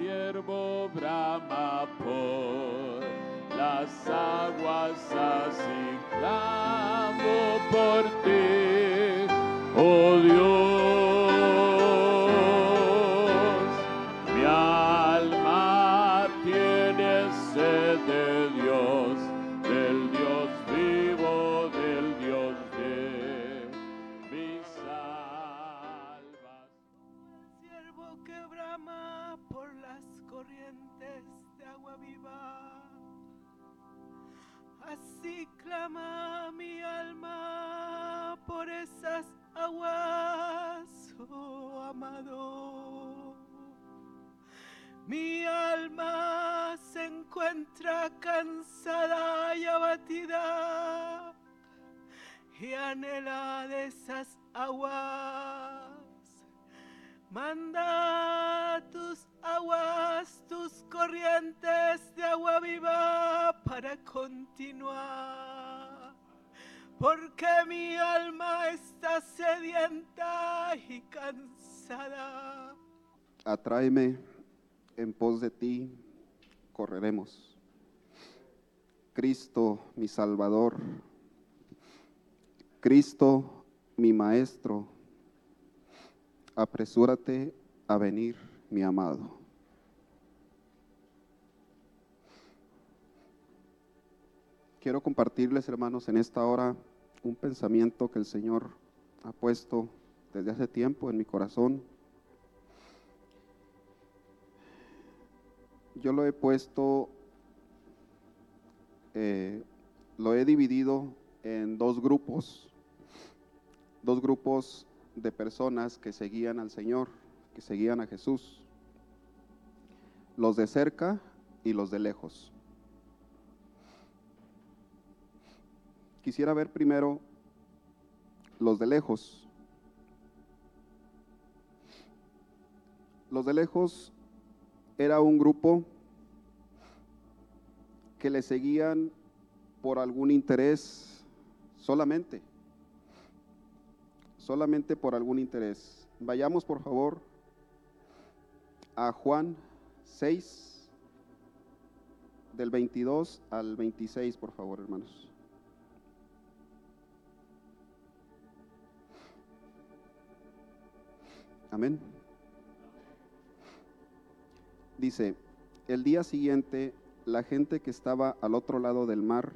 siervo brama por las aguas así clamo por ti, de esas aguas. Manda tus aguas, tus corrientes de agua viva para continuar. Porque mi alma está sedienta y cansada. Atráeme en pos de ti, correremos. Cristo, mi Salvador. Cristo, mi Maestro. Apresúrate a venir, mi amado. Quiero compartirles, hermanos, en esta hora un pensamiento que el Señor ha puesto desde hace tiempo en mi corazón. Yo lo he puesto, eh, lo he dividido en dos grupos, dos grupos de personas que seguían al Señor, que seguían a Jesús, los de cerca y los de lejos. Quisiera ver primero los de lejos. Los de lejos era un grupo que le seguían por algún interés solamente, solamente por algún interés. Vayamos por favor a Juan 6, del 22 al 26, por favor, hermanos. Amén. Dice, el día siguiente la gente que estaba al otro lado del mar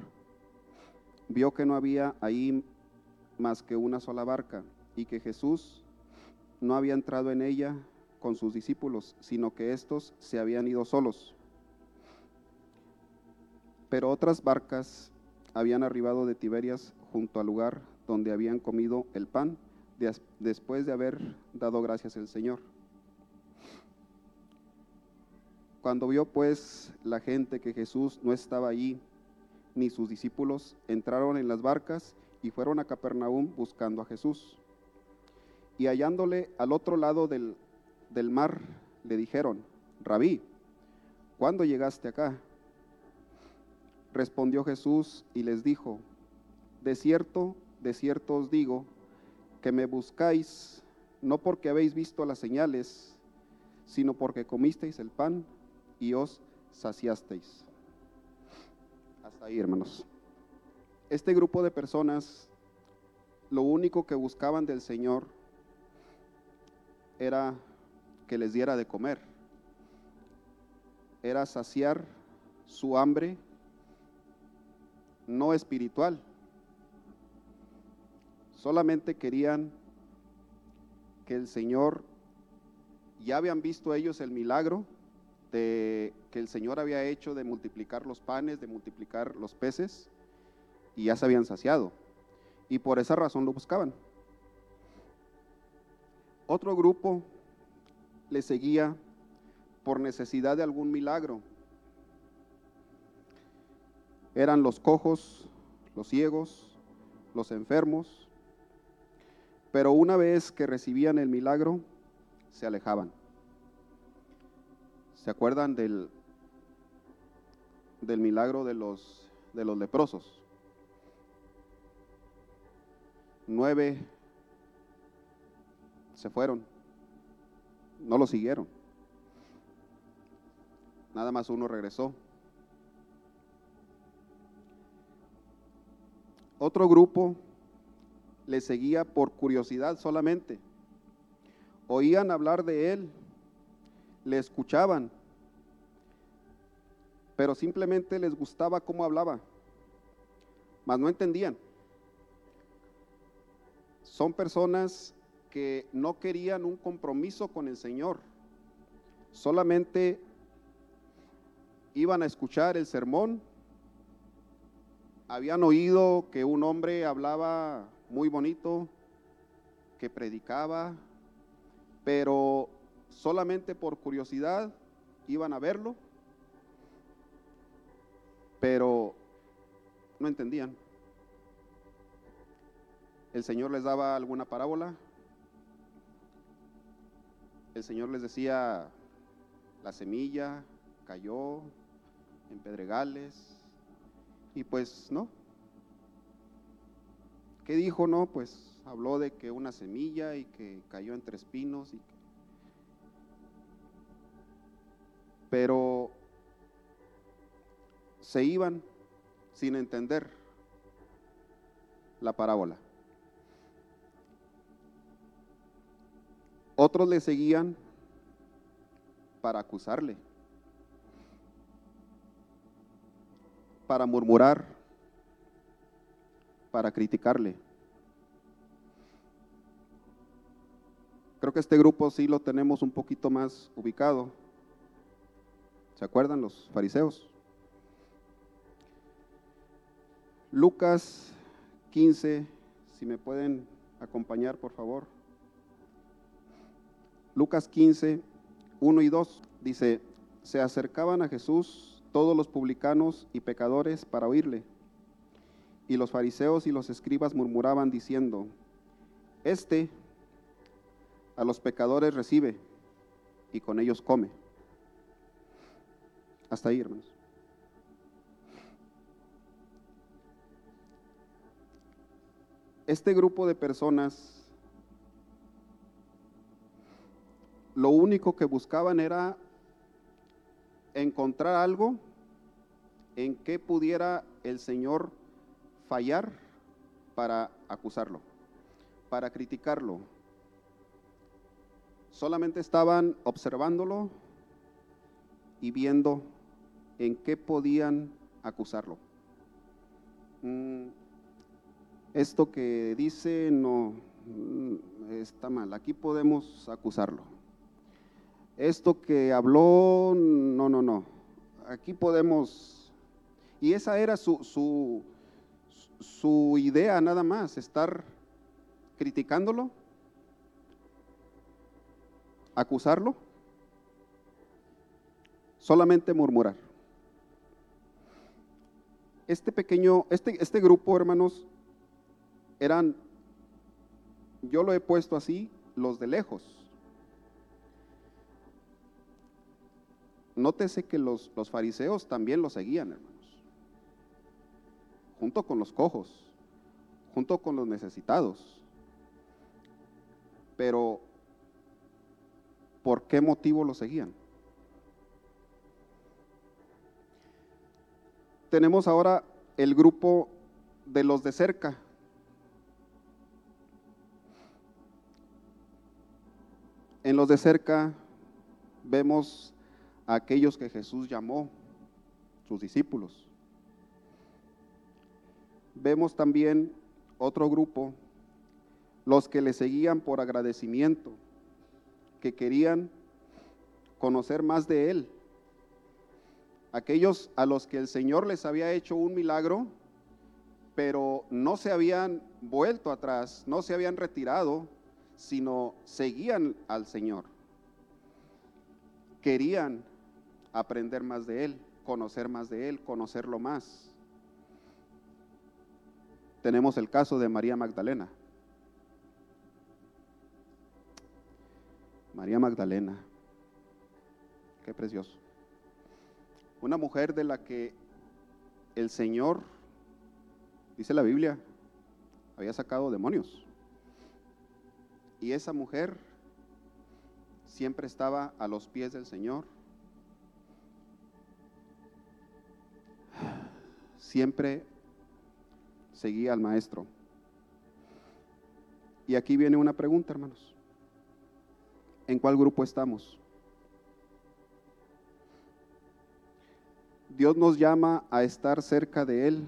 vio que no había ahí más que una sola barca y que Jesús no había entrado en ella con sus discípulos, sino que éstos se habían ido solos. Pero otras barcas habían arribado de Tiberias junto al lugar donde habían comido el pan des- después de haber dado gracias al Señor. Cuando vio pues la gente que Jesús no estaba allí, ni sus discípulos, entraron en las barcas y fueron a Capernaum buscando a Jesús. Y hallándole al otro lado del, del mar, le dijeron, Rabí, ¿cuándo llegaste acá? Respondió Jesús y les dijo, De cierto, de cierto os digo, que me buscáis no porque habéis visto las señales, sino porque comisteis el pan y os saciasteis. Hasta ahí, hermanos. Este grupo de personas, lo único que buscaban del Señor era que les diera de comer, era saciar su hambre no espiritual, solamente querían que el Señor, ya habían visto ellos el milagro de que el Señor había hecho de multiplicar los panes, de multiplicar los peces, y ya se habían saciado. Y por esa razón lo buscaban. Otro grupo le seguía por necesidad de algún milagro. Eran los cojos, los ciegos, los enfermos, pero una vez que recibían el milagro, se alejaban. ¿Se acuerdan del, del milagro de los, de los leprosos? Nueve se fueron, no lo siguieron. Nada más uno regresó. Otro grupo le seguía por curiosidad solamente. Oían hablar de él, le escuchaban, pero simplemente les gustaba cómo hablaba, mas no entendían. Son personas que no querían un compromiso con el Señor, solamente iban a escuchar el sermón, habían oído que un hombre hablaba muy bonito, que predicaba, pero solamente por curiosidad iban a verlo, pero no entendían. El Señor les daba alguna parábola, el Señor les decía, la semilla cayó en pedregales, y pues no. ¿Qué dijo? No, pues habló de que una semilla y que cayó entre espinos y pero se iban sin entender la parábola. Otros le seguían para acusarle, para murmurar, para criticarle. Creo que este grupo sí lo tenemos un poquito más ubicado. ¿Se acuerdan los fariseos? Lucas 15, si me pueden acompañar, por favor. Lucas 15, 1 y 2 dice, se acercaban a Jesús todos los publicanos y pecadores para oírle. Y los fariseos y los escribas murmuraban diciendo, Este a los pecadores recibe y con ellos come. Hasta ahí, hermanos. Este grupo de personas lo único que buscaban era encontrar algo en que pudiera el Señor fallar para acusarlo, para criticarlo. Solamente estaban observándolo y viendo en qué podían acusarlo. Mm, esto que dice no mm, está mal, aquí podemos acusarlo. Esto que habló, no, no, no, aquí podemos... Y esa era su, su, su idea nada más, estar criticándolo, acusarlo, solamente murmurar. Este pequeño, este, este grupo, hermanos, eran, yo lo he puesto así, los de lejos. Nótese que los, los fariseos también lo seguían, hermanos junto con los cojos, junto con los necesitados. Pero, ¿por qué motivo lo seguían? Tenemos ahora el grupo de los de cerca. En los de cerca vemos a aquellos que Jesús llamó, sus discípulos vemos también otro grupo, los que le seguían por agradecimiento, que querían conocer más de Él. Aquellos a los que el Señor les había hecho un milagro, pero no se habían vuelto atrás, no se habían retirado, sino seguían al Señor. Querían aprender más de Él, conocer más de Él, conocerlo más tenemos el caso de María Magdalena. María Magdalena, qué precioso. Una mujer de la que el Señor, dice la Biblia, había sacado demonios. Y esa mujer siempre estaba a los pies del Señor, siempre seguía al maestro. Y aquí viene una pregunta, hermanos. ¿En cuál grupo estamos? Dios nos llama a estar cerca de Él.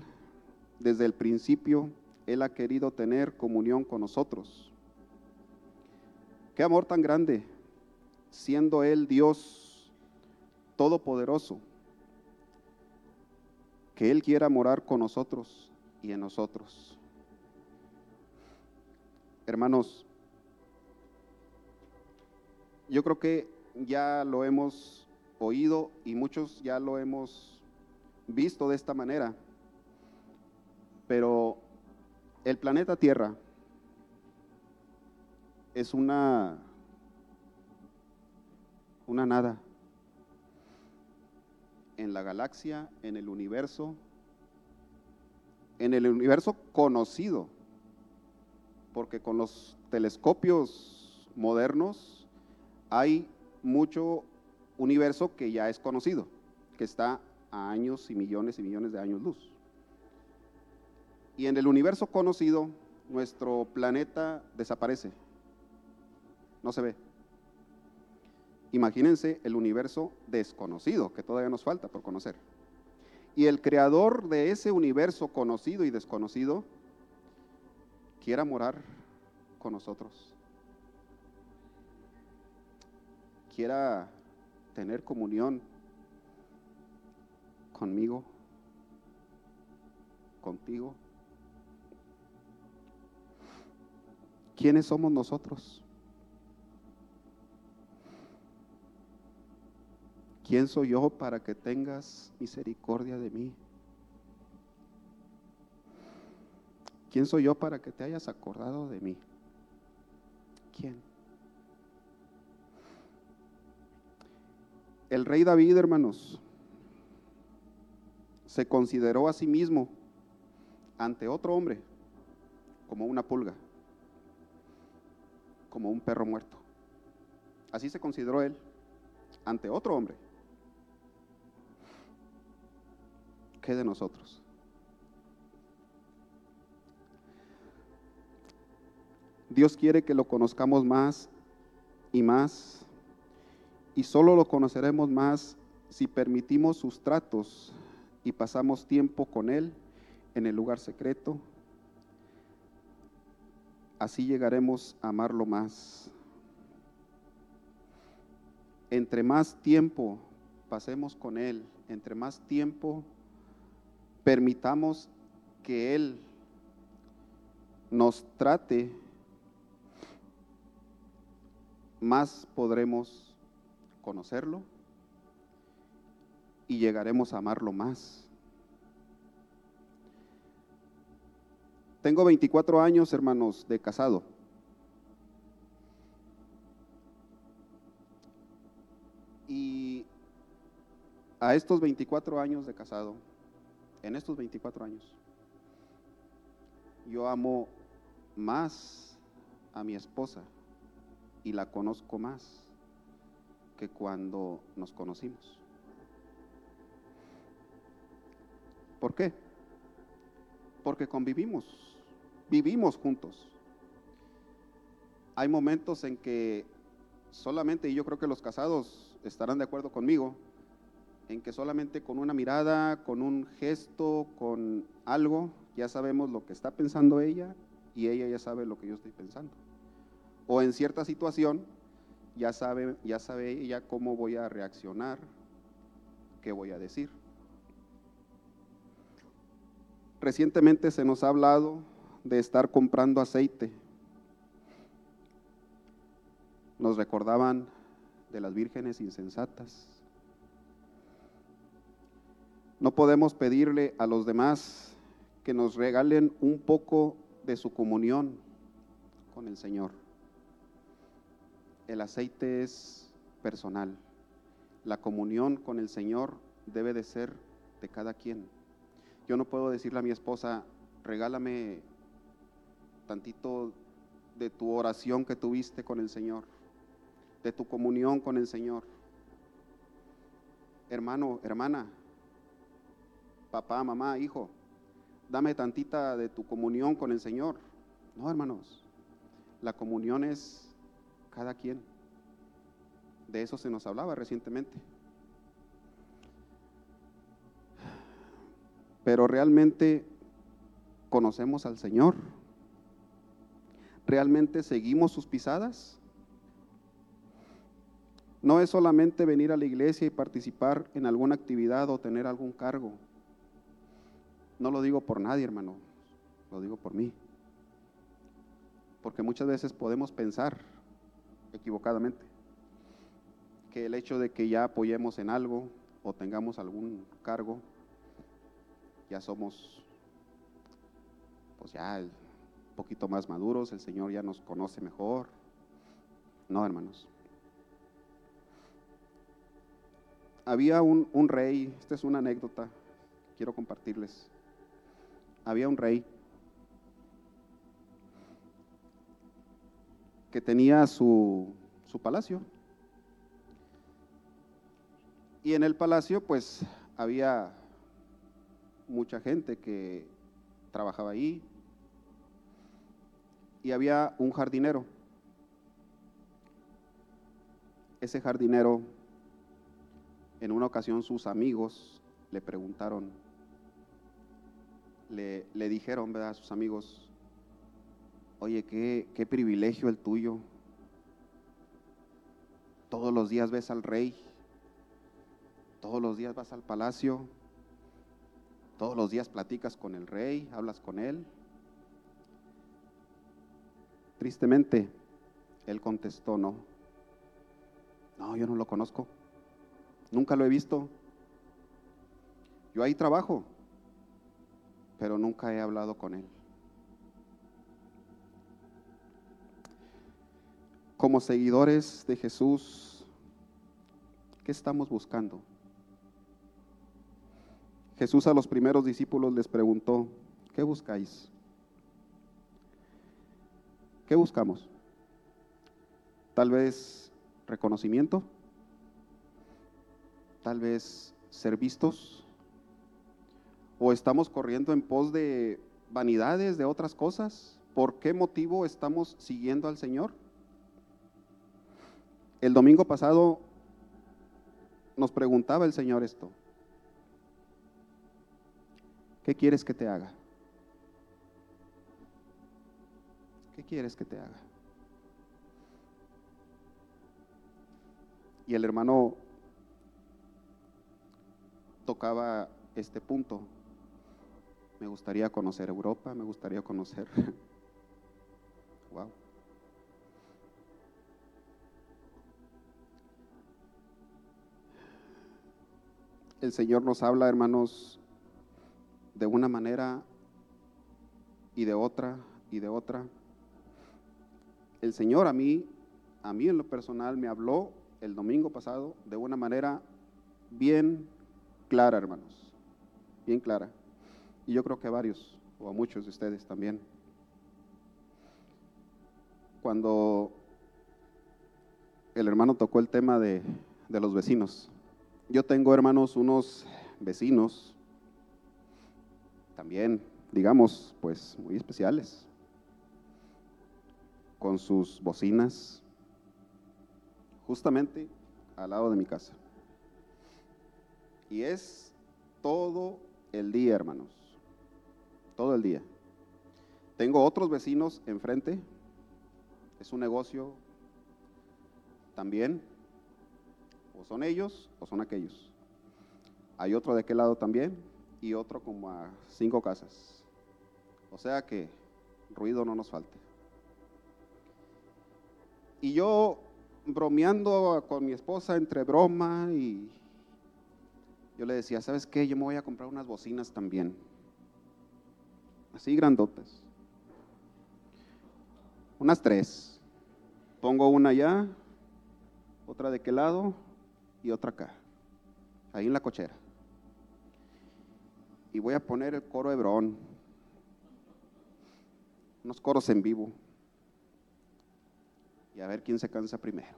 Desde el principio, Él ha querido tener comunión con nosotros. Qué amor tan grande, siendo Él Dios todopoderoso, que Él quiera morar con nosotros y en nosotros. Hermanos, yo creo que ya lo hemos oído y muchos ya lo hemos visto de esta manera, pero el planeta Tierra es una una nada en la galaxia, en el universo, en el universo conocido, porque con los telescopios modernos hay mucho universo que ya es conocido, que está a años y millones y millones de años luz. Y en el universo conocido, nuestro planeta desaparece, no se ve. Imagínense el universo desconocido, que todavía nos falta por conocer. Y el creador de ese universo conocido y desconocido quiera morar con nosotros. Quiera tener comunión conmigo, contigo. ¿Quiénes somos nosotros? ¿Quién soy yo para que tengas misericordia de mí? ¿Quién soy yo para que te hayas acordado de mí? ¿Quién? El rey David, hermanos, se consideró a sí mismo ante otro hombre como una pulga, como un perro muerto. Así se consideró él ante otro hombre. ¿Qué de nosotros? Dios quiere que lo conozcamos más y más, y solo lo conoceremos más si permitimos sus tratos y pasamos tiempo con Él en el lugar secreto. Así llegaremos a amarlo más. Entre más tiempo pasemos con Él, entre más tiempo permitamos que Él nos trate, más podremos conocerlo y llegaremos a amarlo más. Tengo 24 años, hermanos, de casado. Y a estos 24 años de casado, en estos 24 años, yo amo más a mi esposa y la conozco más que cuando nos conocimos. ¿Por qué? Porque convivimos, vivimos juntos. Hay momentos en que solamente, y yo creo que los casados estarán de acuerdo conmigo, en que solamente con una mirada, con un gesto, con algo, ya sabemos lo que está pensando ella y ella ya sabe lo que yo estoy pensando. O en cierta situación, ya sabe, ya sabe ella cómo voy a reaccionar, qué voy a decir. Recientemente se nos ha hablado de estar comprando aceite. Nos recordaban de las vírgenes insensatas. No podemos pedirle a los demás que nos regalen un poco de su comunión con el Señor. El aceite es personal. La comunión con el Señor debe de ser de cada quien. Yo no puedo decirle a mi esposa, regálame tantito de tu oración que tuviste con el Señor, de tu comunión con el Señor. Hermano, hermana, papá, mamá, hijo, dame tantita de tu comunión con el Señor. No, hermanos, la comunión es cada quien. De eso se nos hablaba recientemente. Pero realmente conocemos al Señor. ¿Realmente seguimos sus pisadas? No es solamente venir a la iglesia y participar en alguna actividad o tener algún cargo. No lo digo por nadie, hermano, lo digo por mí. Porque muchas veces podemos pensar equivocadamente que el hecho de que ya apoyemos en algo o tengamos algún cargo, ya somos, pues ya un poquito más maduros, el Señor ya nos conoce mejor. No, hermanos. Había un, un rey, esta es una anécdota, quiero compartirles había un rey que tenía su, su palacio. Y en el palacio pues había mucha gente que trabajaba ahí y había un jardinero. Ese jardinero, en una ocasión sus amigos le preguntaron, le, dijeron a sus amigos, oye, qué, qué privilegio el tuyo. Todos los días ves al rey, todos los días vas al palacio, todos los días platicas con el rey, hablas con él. Tristemente, él contestó, no, no, yo no lo conozco, nunca lo he visto. Yo ahí trabajo, pero nunca he hablado con Él. Como seguidores de Jesús, ¿qué estamos buscando? Jesús a los primeros discípulos les preguntó, ¿qué buscáis? ¿Qué buscamos? Tal vez reconocimiento, tal vez ser vistos, ¿O estamos corriendo en pos de vanidades, de otras cosas? ¿Por qué motivo estamos siguiendo al Señor? El domingo pasado nos preguntaba el Señor esto. ¿Qué quieres que te haga? ¿Qué quieres que te haga? Y el hermano tocaba este punto me gustaría conocer Europa, me gustaría conocer... wow. El Señor nos habla, hermanos, de una manera y de otra y de otra. El Señor a mí, a mí en lo personal, me habló el domingo pasado de una manera bien clara, hermanos, bien clara y yo creo que a varios o a muchos de ustedes también. Cuando el hermano tocó el tema de, de los vecinos, yo tengo hermanos unos vecinos también, digamos, pues muy especiales, con sus bocinas, justamente al lado de mi casa. Y es todo el día, hermanos todo el día. Tengo otros vecinos enfrente, es un negocio también, o son ellos o son aquellos. Hay otro de aquel lado también y otro como a cinco casas. O sea que ruido no nos falta. Y yo bromeando con mi esposa entre broma y yo le decía, ¿sabes qué? Yo me voy a comprar unas bocinas también así grandotas. Unas tres. Pongo una allá, otra de qué lado y otra acá, ahí en la cochera. Y voy a poner el coro Hebrón, unos coros en vivo, y a ver quién se cansa primero.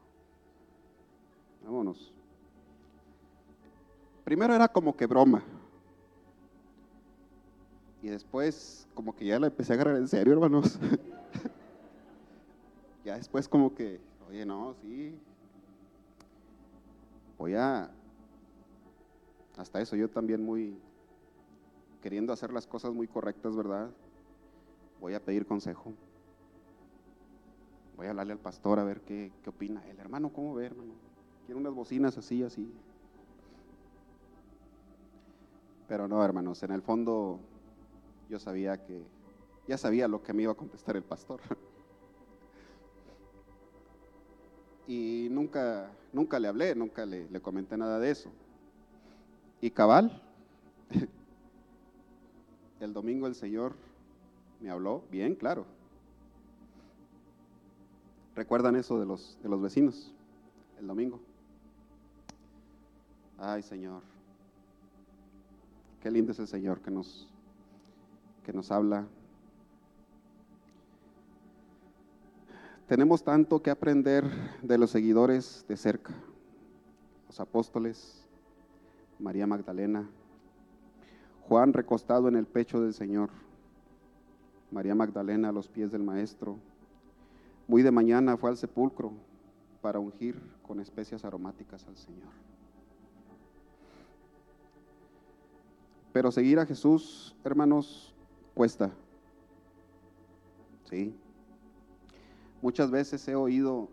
Vámonos. Primero era como que broma. Y después, como que ya la empecé a agarrar en serio, hermanos. ya después como que, oye, no, sí. Voy a, hasta eso yo también muy, queriendo hacer las cosas muy correctas, ¿verdad? Voy a pedir consejo. Voy a hablarle al pastor a ver qué, qué opina. El hermano, ¿cómo ve, hermano? Quiere unas bocinas así, así. Pero no, hermanos, en el fondo yo sabía que, ya sabía lo que me iba a contestar el pastor. y nunca, nunca le hablé, nunca le, le comenté nada de eso. Y cabal, el domingo el Señor me habló, bien, claro. ¿Recuerdan eso de los, de los vecinos? El domingo. Ay, Señor. Qué lindo es el Señor que nos, que nos habla. Tenemos tanto que aprender de los seguidores de cerca, los apóstoles, María Magdalena, Juan recostado en el pecho del Señor, María Magdalena a los pies del Maestro. Muy de mañana fue al sepulcro para ungir con especias aromáticas al Señor. Pero seguir a Jesús, hermanos, cuesta. Sí. Muchas veces he oído,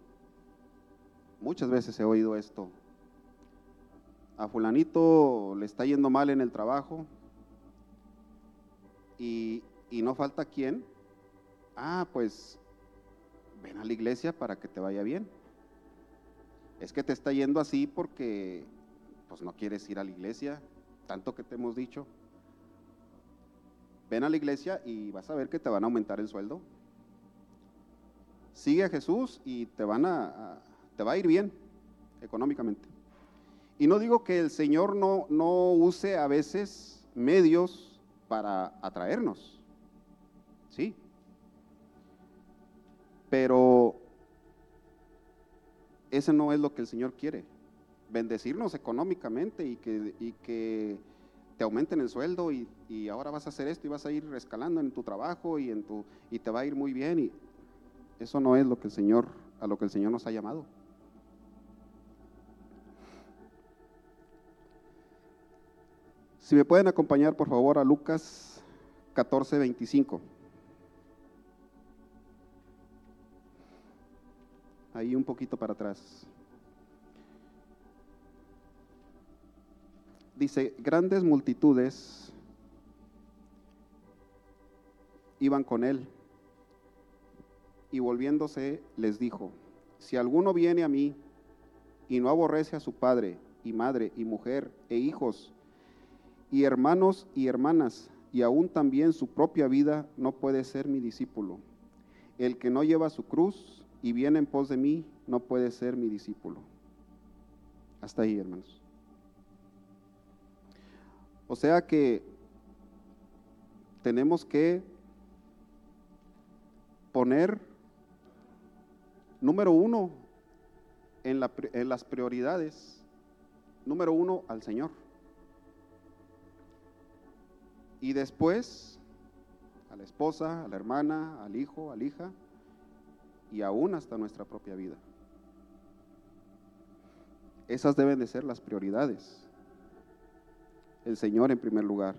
muchas veces he oído esto. A fulanito le está yendo mal en el trabajo y, y no falta quién. Ah, pues ven a la iglesia para que te vaya bien. Es que te está yendo así porque pues no quieres ir a la iglesia, tanto que te hemos dicho. Ven a la iglesia y vas a ver que te van a aumentar el sueldo. Sigue a Jesús y te van a, te va a ir bien económicamente. Y no digo que el Señor no, no use a veces medios para atraernos. Sí. Pero ese no es lo que el Señor quiere. Bendecirnos económicamente y que, y que te aumenten el sueldo y, y, ahora vas a hacer esto y vas a ir escalando en tu trabajo y, en tu, y te va a ir muy bien. Y eso no es lo que el Señor, a lo que el Señor nos ha llamado. Si me pueden acompañar, por favor, a Lucas 14, 25. Ahí un poquito para atrás. Dice, grandes multitudes iban con él y volviéndose les dijo, si alguno viene a mí y no aborrece a su padre y madre y mujer e hijos y hermanos y hermanas y aún también su propia vida, no puede ser mi discípulo. El que no lleva su cruz y viene en pos de mí, no puede ser mi discípulo. Hasta ahí, hermanos. O sea que tenemos que poner, número uno, en, la, en, las prioridades, número uno, al Señor. Y después, a la esposa, a la hermana, al hijo, a la hija, y aún hasta nuestra propia vida. Esas deben de ser las prioridades. El Señor en primer lugar.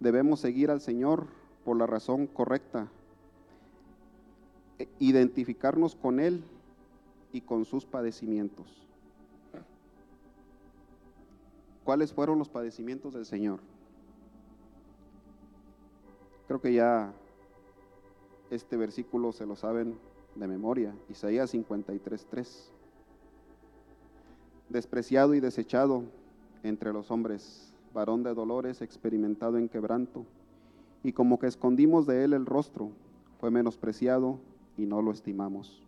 Debemos seguir al Señor por la razón correcta, e identificarnos con Él y con sus padecimientos. ¿Cuáles fueron los padecimientos del Señor? Creo que ya este versículo se lo saben de memoria, Isaías 53:3. Despreciado y desechado entre los hombres, varón de dolores, experimentado en quebranto, y como que escondimos de él el rostro, fue menospreciado y no lo estimamos.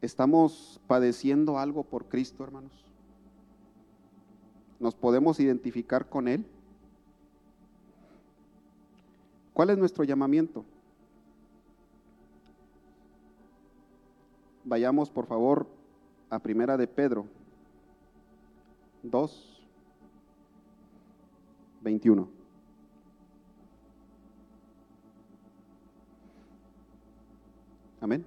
¿Estamos padeciendo algo por Cristo, hermanos? ¿Nos podemos identificar con Él? ¿Cuál es nuestro llamamiento? Vayamos, por favor, a Primera de Pedro, 2, 21. Amén.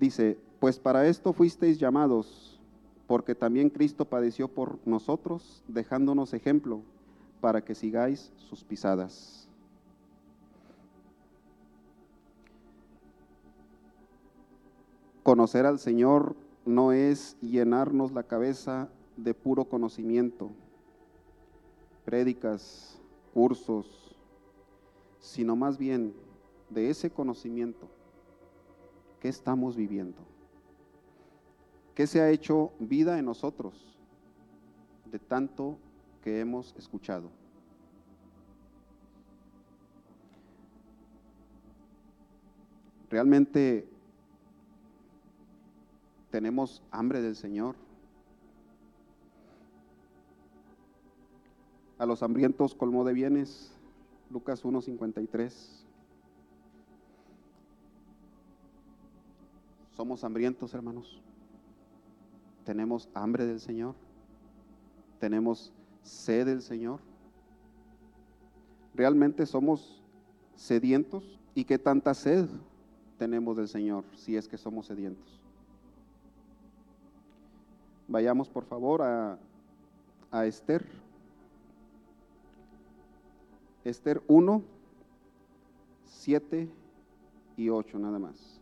Dice, pues para esto fuisteis llamados, porque también Cristo padeció por nosotros, dejándonos ejemplo, para que sigáis sus pisadas. Conocer al Señor no es llenarnos la cabeza de puro conocimiento, prédicas, cursos, sino más bien de ese conocimiento ¿Qué estamos viviendo? ¿Qué se ha hecho vida en nosotros de tanto que hemos escuchado? ¿Realmente tenemos hambre del Señor? A los hambrientos colmó de bienes, Lucas 1.53. Somos hambrientos, hermanos. Tenemos hambre del Señor. Tenemos sed del Señor. Realmente somos sedientos. ¿Y qué tanta sed tenemos del Señor si es que somos sedientos? Vayamos por favor a, a Esther. Esther 1, 7 y 8 nada más.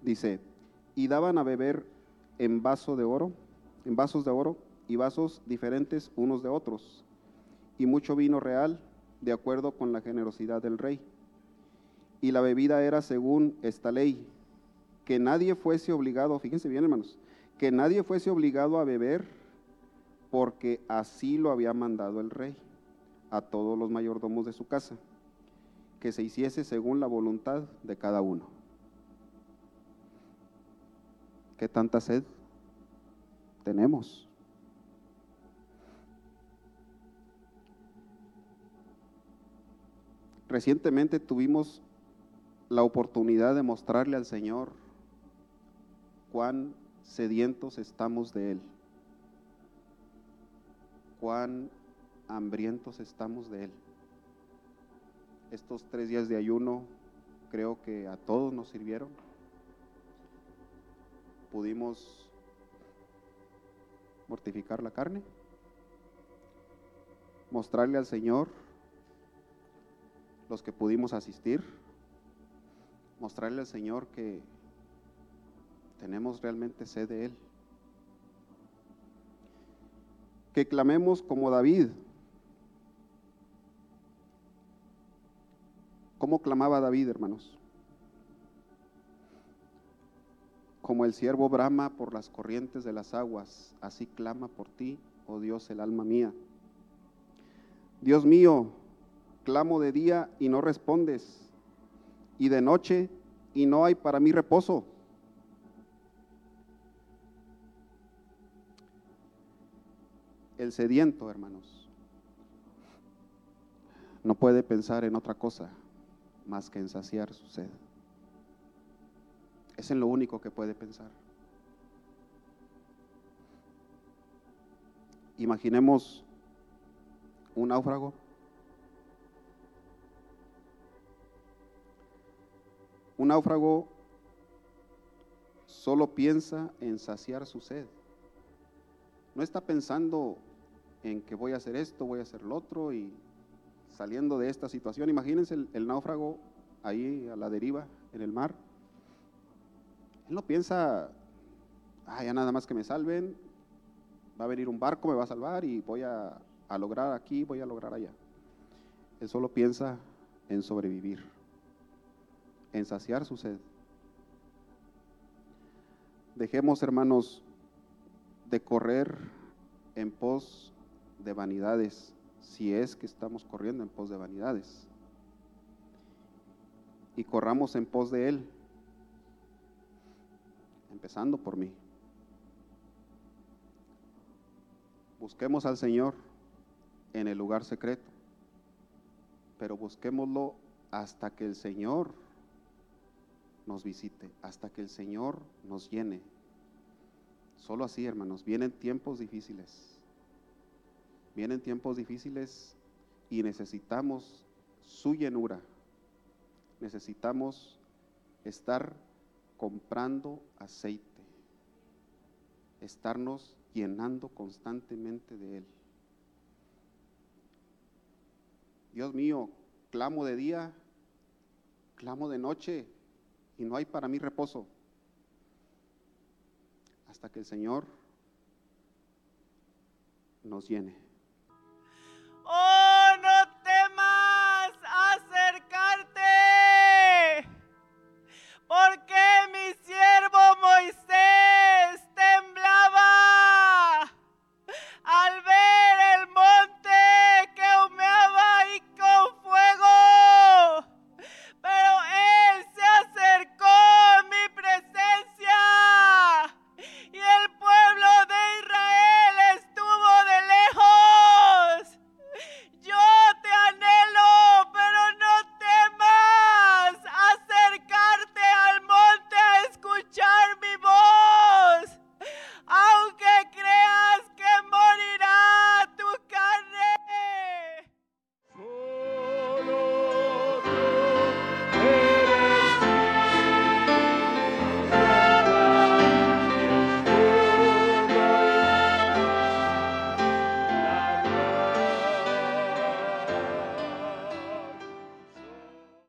Dice, y daban a beber en vaso de oro, en vasos de oro y vasos diferentes unos de otros, y mucho vino real, de acuerdo con la generosidad del rey. Y la bebida era según esta ley, que nadie fuese obligado, fíjense bien hermanos, que nadie fuese obligado a beber, porque así lo había mandado el rey a todos los mayordomos de su casa, que se hiciese según la voluntad de cada uno. ¿Qué tanta sed tenemos? Recientemente tuvimos la oportunidad de mostrarle al Señor cuán sedientos estamos de Él, cuán hambrientos estamos de Él. Estos tres días de ayuno creo que a todos nos sirvieron pudimos mortificar la carne, mostrarle al Señor los que pudimos asistir, mostrarle al Señor que tenemos realmente sed de Él. Que clamemos como David. ¿Cómo clamaba David, hermanos? Como el siervo brama por las corrientes de las aguas, así clama por ti, oh Dios, el alma mía. Dios mío, clamo de día y no respondes, y de noche y no hay para mí reposo. El sediento, hermanos, no puede pensar en otra cosa más que en saciar su sed. Es en lo único que puede pensar. Imaginemos un náufrago. Un náufrago solo piensa en saciar su sed. No está pensando en que voy a hacer esto, voy a hacer lo otro y saliendo de esta situación. Imagínense el, el náufrago ahí a la deriva en el mar él no piensa, ah, ya nada más que me salven, va a venir un barco, me va a salvar y voy a, a lograr aquí, voy a lograr allá. Él solo piensa en sobrevivir, en saciar su sed. Dejemos, hermanos, de correr en pos de vanidades, si es que estamos corriendo en pos de vanidades. Y corramos en pos de Él, empezando por mí. Busquemos al Señor en el lugar secreto, pero busquémoslo hasta que el Señor nos visite, hasta que el Señor nos llene. Solo así, hermanos, vienen tiempos difíciles. Vienen tiempos difíciles y necesitamos su llenura. Necesitamos estar comprando aceite, estarnos llenando constantemente de Él. Dios mío, clamo de día, clamo de noche y no hay para mí reposo hasta que el Señor nos llene.